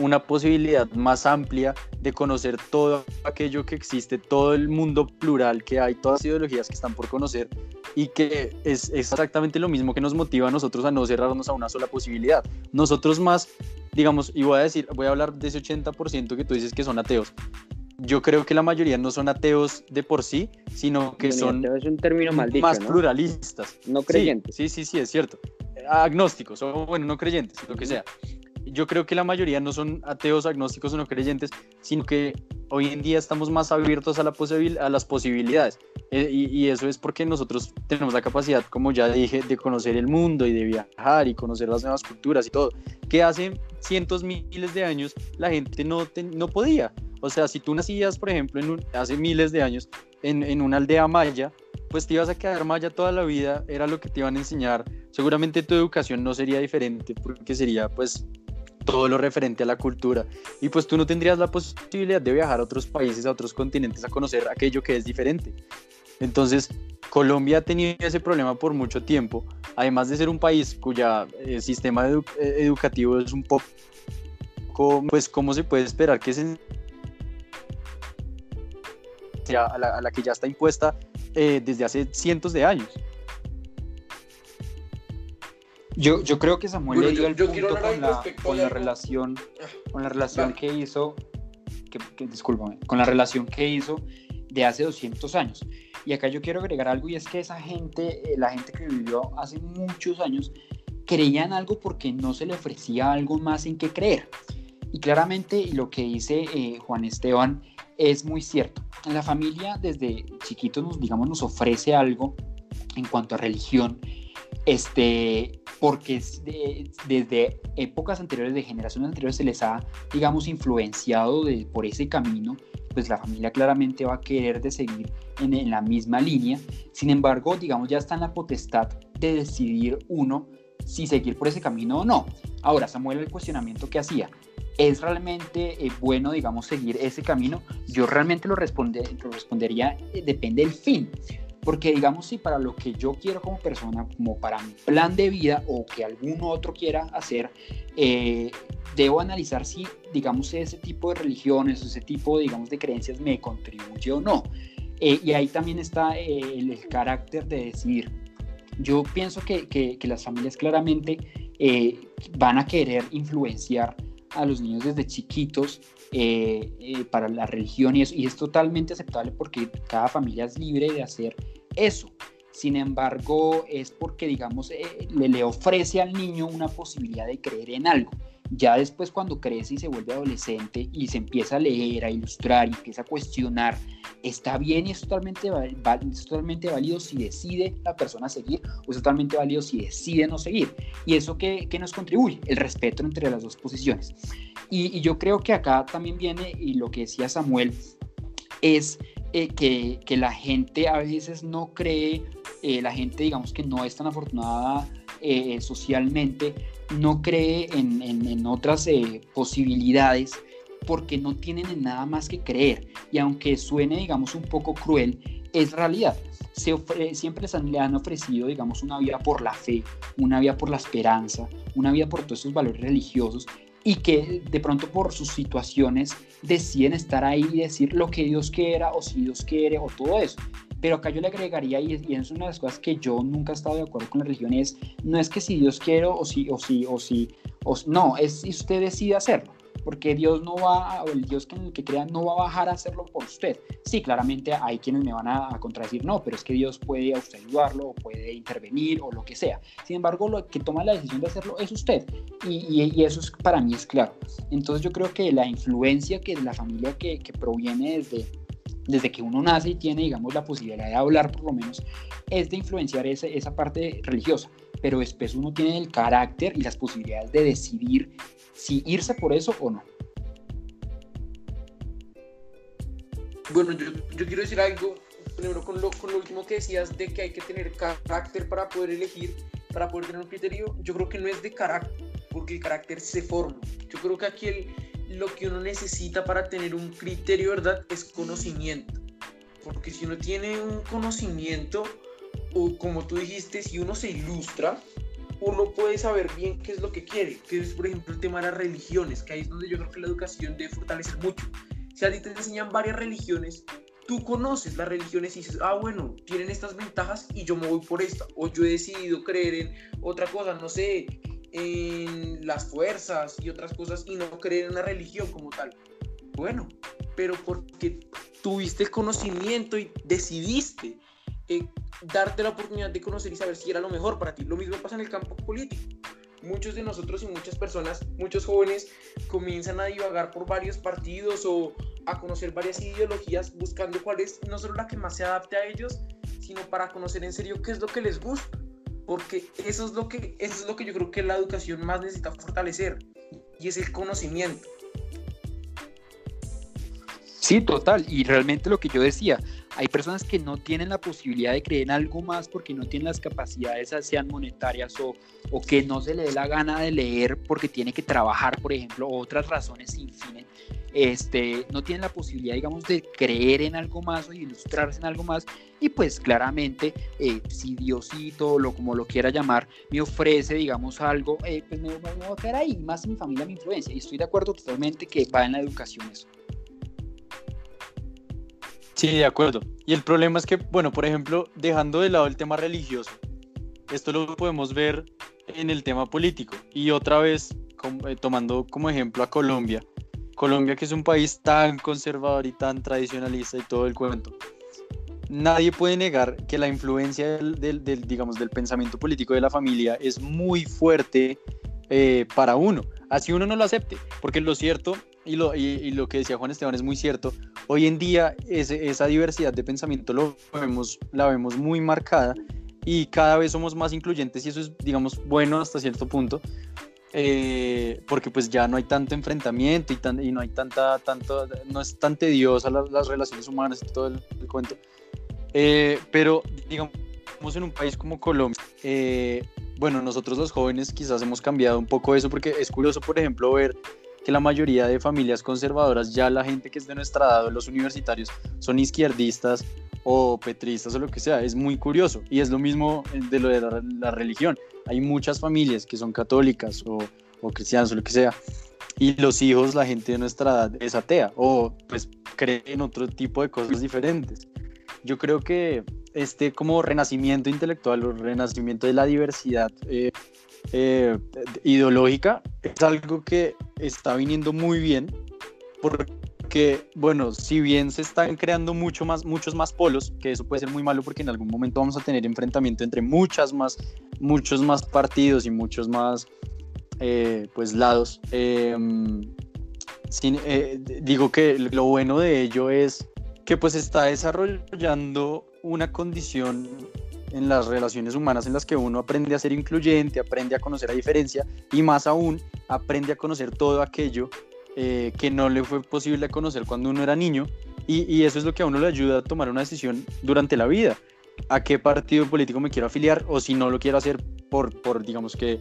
una posibilidad más amplia de conocer todo aquello que existe, todo el mundo plural que hay, todas las ideologías que están por conocer y que es exactamente lo mismo que nos motiva a nosotros a no cerrarnos a una sola posibilidad. Nosotros más, digamos, y voy a decir, voy a hablar de ese 80% que tú dices que son ateos. Yo creo que la mayoría no son ateos de por sí, sino que son es un término mal dicho, más ¿no? pluralistas. No Sí, creyentes. Sí, sí, sí, es cierto. Agnósticos, o bueno, no creyentes, lo que sea. Yo creo que la mayoría no son ateos, agnósticos o no creyentes, sino que hoy en día estamos más abiertos a, la posibil- a las posibilidades. Eh, y, y eso es porque nosotros tenemos la capacidad, como ya dije, de conocer el mundo y de viajar y conocer las nuevas culturas y todo, que hace cientos, miles de años la gente no, no podía. O sea, si tú nacías, por ejemplo, en un- hace miles de años en, en una aldea maya, pues te ibas a quedar maya toda la vida, era lo que te iban a enseñar. Seguramente tu educación no sería diferente porque sería pues todo lo referente a la cultura. Y pues tú no tendrías la posibilidad de viajar a otros países, a otros continentes, a conocer aquello que es diferente. Entonces, Colombia ha tenido ese problema por mucho tiempo, además de ser un país cuya eh, sistema eh, educativo es un poco, pues, ¿cómo se puede esperar que se ya- a, la, a la que ya está impuesta eh, desde hace cientos de años? Yo, yo creo que Samuel Bueno, le dio el punto con la, con relación, con la relación que hizo, que, que- discúlpame, con la relación que hizo de hace 200 años. Y acá yo quiero agregar algo y es que esa gente, eh, la gente que vivió hace muchos años, creían algo porque no se le ofrecía algo más en que creer. Y claramente lo que dice eh, Juan Esteban es muy cierto. La familia desde chiquitos nos, digamos, nos ofrece algo en cuanto a religión, este, porque de- desde épocas anteriores, de generaciones anteriores, se les ha, digamos, influenciado de, por ese camino, pues la familia claramente va a querer de seguir en, en la misma línea. Sin embargo, digamos, ya está en la potestad de decidir uno si seguir por ese camino o no. Ahora, Samuel, el cuestionamiento que hacía, ¿es realmente eh, bueno, digamos, seguir ese camino? Yo realmente lo, responde, lo respondería, eh, depende del fin. Porque digamos, si para lo que yo quiero como persona, como para mi plan de vida o que algún otro quiera hacer, eh, debo analizar si, digamos, ese tipo de religiones, ese tipo, digamos, de creencias me contribuye o no. Eh, y ahí también está eh, el, carácter de decidir. Yo pienso que, que- las familias claramente eh, van a querer influenciar a los niños desde chiquitos para la religión y eso, y es totalmente aceptable porque cada familia es libre de hacer eso. Sin embargo, es porque, digamos, eh, le, ofrece al niño una posibilidad de creer en algo. Ya después cuando crece y se vuelve adolescente y se empieza a leer, a ilustrar y empieza a cuestionar, está bien y es totalmente, totalmente válido si decide la persona seguir o es totalmente válido si decide no seguir. ¿Y eso qué, qué nos contribuye? El respeto entre las dos posiciones. Y, y, yo creo que acá también viene, y lo que decía Samuel, es eh, que, la gente a veces no cree, eh, la gente digamos que no es tan afortunada eh, socialmente, no cree en, otras posibilidades porque no tienen en nada más que creer. Y aunque suene, digamos, un poco cruel, es realidad. Siempre les le han ofrecido, digamos, una vida por la fe, una vida por la esperanza, una vida por todos esos valores religiosos y que de pronto por sus situaciones deciden estar ahí y decir lo que Dios quiera o si Dios quiere o todo eso. Pero acá yo le agregaría, y, es una de las cosas que yo nunca he estado de acuerdo con la religión, es no es que si Dios quiere o si, o si, o si, o, no, es si usted decide hacerlo porque Dios no va, o el Dios en el que crea no va a bajar a hacerlo por usted. Sí, claramente hay quienes me van a, contradecir, no, pero es que Dios puede a usted ayudarlo, o puede intervenir, o lo que sea. Sin embargo, lo que toma la decisión de hacerlo es usted, y, y, eso es, para mí es claro. Entonces yo creo que la influencia que la familia que, que proviene desde, desde que uno nace y tiene, digamos, la posibilidad de hablar por lo menos, es de influenciar esa, esa parte religiosa. Pero después uno tiene el carácter y las posibilidades de decidir si irse por eso o no. Bueno, yo, yo quiero decir algo, primero con lo, con lo último que decías de que hay que tener carácter para poder elegir, para poder tener un criterio, yo creo que no es de carácter, porque el carácter se forma. Yo creo que aquí el, lo que uno necesita para tener un criterio, ¿verdad? Es conocimiento. Porque si uno tiene un conocimiento, o como tú dijiste, si uno se ilustra, uno puede saber bien qué es lo que quiere, que es por ejemplo el tema de las religiones, que ahí es donde yo creo que la educación debe fortalecer mucho. Si a ti te enseñan varias religiones, tú conoces las religiones y dices, ah, bueno, tienen estas ventajas y yo me voy por esta, o yo he decidido creer en otra cosa, no sé, en las fuerzas y otras cosas y no creer en una religión como tal. Bueno, pero porque tuviste el conocimiento y decidiste eh, darte la oportunidad de conocer y saber si era lo mejor para ti. Lo mismo pasa en el campo político. Muchos de nosotros y muchas personas, muchos jóvenes, comienzan a divagar por varios partidos o a conocer varias ideologías buscando cuál es no solo la que más se adapte a ellos, sino para conocer en serio qué es lo que les gusta. Porque eso es lo que, eso es lo que yo creo que la educación más necesita fortalecer y es el conocimiento. Sí, total. Y realmente lo que yo decía, hay personas que no tienen la posibilidad de creer en algo más porque no tienen las capacidades, sean monetarias o, o que no se le dé la gana de leer porque tiene que trabajar, por ejemplo, o otras razones sin fin. Este, no tienen la posibilidad, digamos, de creer en algo más o ilustrarse en algo más. Y pues claramente, eh, si Diosito, lo como lo quiera llamar, me ofrece, digamos, algo, eh, pues me, me, voy a quedar ahí, más mi familia, mi influencia. Y estoy de acuerdo totalmente que va en la educación eso. Sí, de acuerdo. Y el problema es que, bueno, por ejemplo, dejando de lado el tema religioso, esto lo podemos ver en el tema político. Y otra vez, eh, tomando como ejemplo a Colombia, Colombia que es un país tan conservador y tan tradicionalista y todo el cuento. Nadie puede negar que la influencia del, digamos, del pensamiento político de la familia es muy fuerte eh, para uno, así uno no lo acepte, porque lo cierto y lo, y, lo que decía Juan Esteban es muy cierto. Hoy en día esa diversidad de pensamiento lo vemos, la vemos muy marcada y cada vez somos más incluyentes y eso es, digamos, bueno hasta cierto punto. Eh, porque pues ya no hay tanto enfrentamiento y, tan, y no hay tanta, tanto, no es tan tediosa las relaciones humanas y todo el, cuento. Eh, pero digamos en un país como Colombia, eh, bueno, nosotros los jóvenes quizás hemos cambiado un poco eso porque es curioso, por ejemplo, ver que la mayoría de familias conservadoras, ya la gente que es de nuestra edad, los universitarios, son izquierdistas o petristas o lo que sea. Es muy curioso. Y es lo mismo de lo de la, religión. Hay muchas familias que son católicas o, o cristianas o lo que sea. Y los hijos, la gente de nuestra edad es atea o pues cree en otro tipo de cosas diferentes. Yo creo que este como renacimiento intelectual o renacimiento de la diversidad eh, eh, ideológica es algo que está viniendo muy bien porque, bueno, si bien se están creando mucho más, muchos más polos, que eso puede ser muy malo porque en algún momento vamos a tener enfrentamiento entre muchas más, muchos más partidos y muchos más eh, pues lados. Em, eh, digo que lo bueno de ello es que pues está desarrollando una condición en las relaciones humanas en las que uno aprende a ser incluyente, aprende a conocer la diferencia y más aún aprende a conocer todo aquello eh, que no le fue posible conocer cuando uno era niño y, y, eso es lo que a uno le ayuda a tomar una decisión durante la vida. A qué partido político me quiero afiliar o si no lo quiero hacer por, por digamos que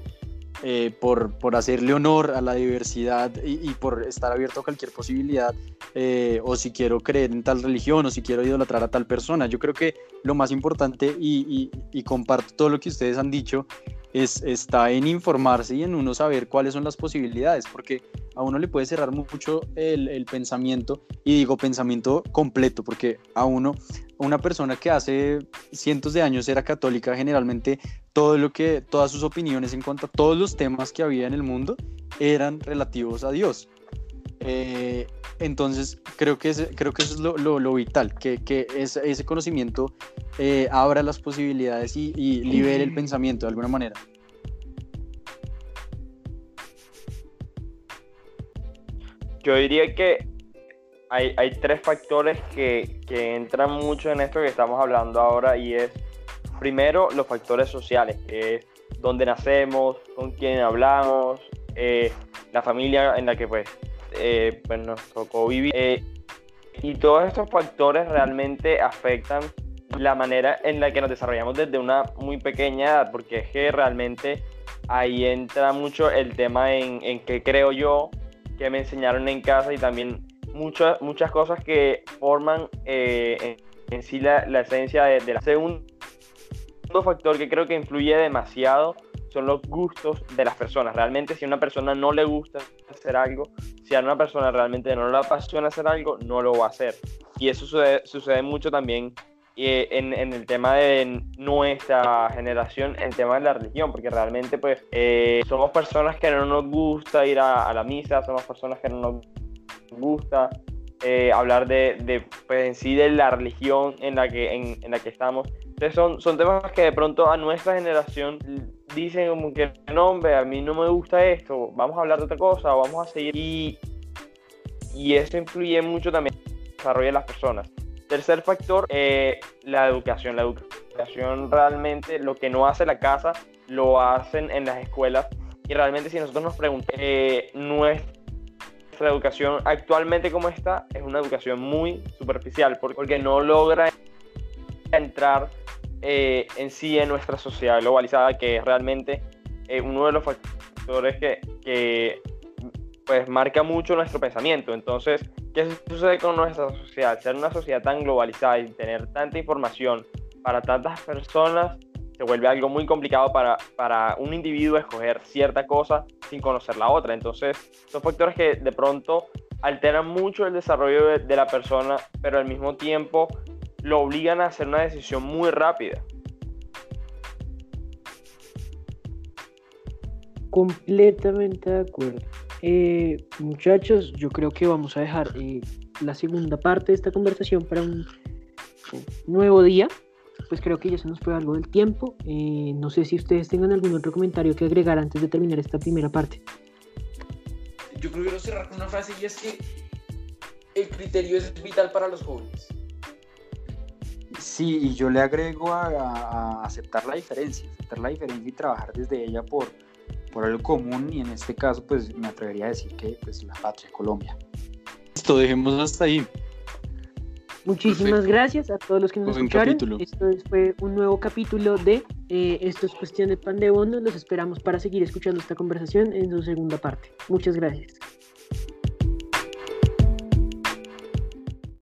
eh, por, por, hacerle honor a la diversidad y, por estar abierto a cualquier posibilidad, eh, o si quiero creer en tal religión, o si quiero idolatrar a tal persona. Yo creo que lo más importante, y, y comparto todo lo que ustedes han dicho, es, está en informarse y en uno saber cuáles son las posibilidades, porque a uno le puede cerrar mucho el, el pensamiento, y digo pensamiento completo, porque a uno, una persona que hace cientos de años era católica, generalmente todo lo que, todas sus opiniones en cuanto a todos los temas que había en el mundo eran relativos a Dios. Eh, entonces, creo que, creo que eso es lo, vital, que, que ese, conocimiento eh, abra las posibilidades y, libere el pensamiento de alguna manera. Yo diría que hay, tres factores que, que, entran mucho en esto que estamos hablando ahora y es, primero, los factores sociales, que es dónde nacemos, con quién hablamos, eh, la familia en la que pues eh, pues nos tocó vivir. Eh, y todos estos factores realmente afectan la manera en la que nos desarrollamos desde una muy pequeña edad, porque es que realmente ahí entra mucho el tema en, en qué creo yo, que me enseñaron en casa y también muchas, muchas cosas que forman eh, en, sí la, la esencia de, la segundo factor que creo que influye demasiado son los gustos de las personas. Realmente si a una persona no le gusta hacer algo, si a una persona realmente no le apasiona hacer algo, no lo va a hacer. Y eso sucede, mucho también eh, en, en, el tema de nuestra generación, el tema de la religión, porque realmente pues eh, somos personas que no nos gusta ir a, la misa, somos personas que no nos gusta eh, hablar de, de, pues, en de la religión en la que, en la que estamos. Entonces son, son temas que de pronto a nuestra generación dicen como que no, hombre, a mí no me gusta esto, vamos a hablar de otra cosa, vamos a seguir. Y, y eso influye mucho también en el desarrollo de las personas. Tercer factor, eh, la educación. La educación realmente, lo que no hace la casa, lo hacen en las escuelas. Y realmente si nosotros nos preguntamos, eh, nuestra educación actualmente como está, es una educación muy superficial, porque no logra entrar eh, en sí en nuestra sociedad globalizada, que es realmente eh, uno de los factores que, que, pues marca mucho nuestro pensamiento. Entonces, ¿qué sucede con nuestra sociedad? Ser una sociedad tan globalizada y tener tanta información para tantas personas se vuelve algo muy complicado para, para un individuo escoger cierta cosa sin conocer la otra. Entonces, son factores que de pronto alteran mucho el desarrollo de, la persona, pero al mismo tiempo lo obligan a hacer una decisión muy rápida. Completamente de acuerdo. Eh, muchachos, yo creo que vamos a dejar eh, la segunda parte de esta conversación para un, nuevo día. Pues creo que ya se nos fue algo del tiempo. Eh, no sé si ustedes tengan algún otro comentario que agregar antes de terminar esta primera parte. Yo quiero cerrar con una frase y es que el criterio es vital para los jóvenes. Sí, y yo le agrego a, aceptar la diferencia, aceptar la diferencia y trabajar desde ella por, por algo común y en este caso pues me atrevería a decir que pues la patria Colombia. Listo, dejemos hasta ahí. Muchísimas gracias a todos los que nos escucharon. Esto fue un nuevo capítulo de eh, Esto es cuestión de pan de bono. Los esperamos para seguir escuchando esta conversación en su segunda parte. Muchas gracias.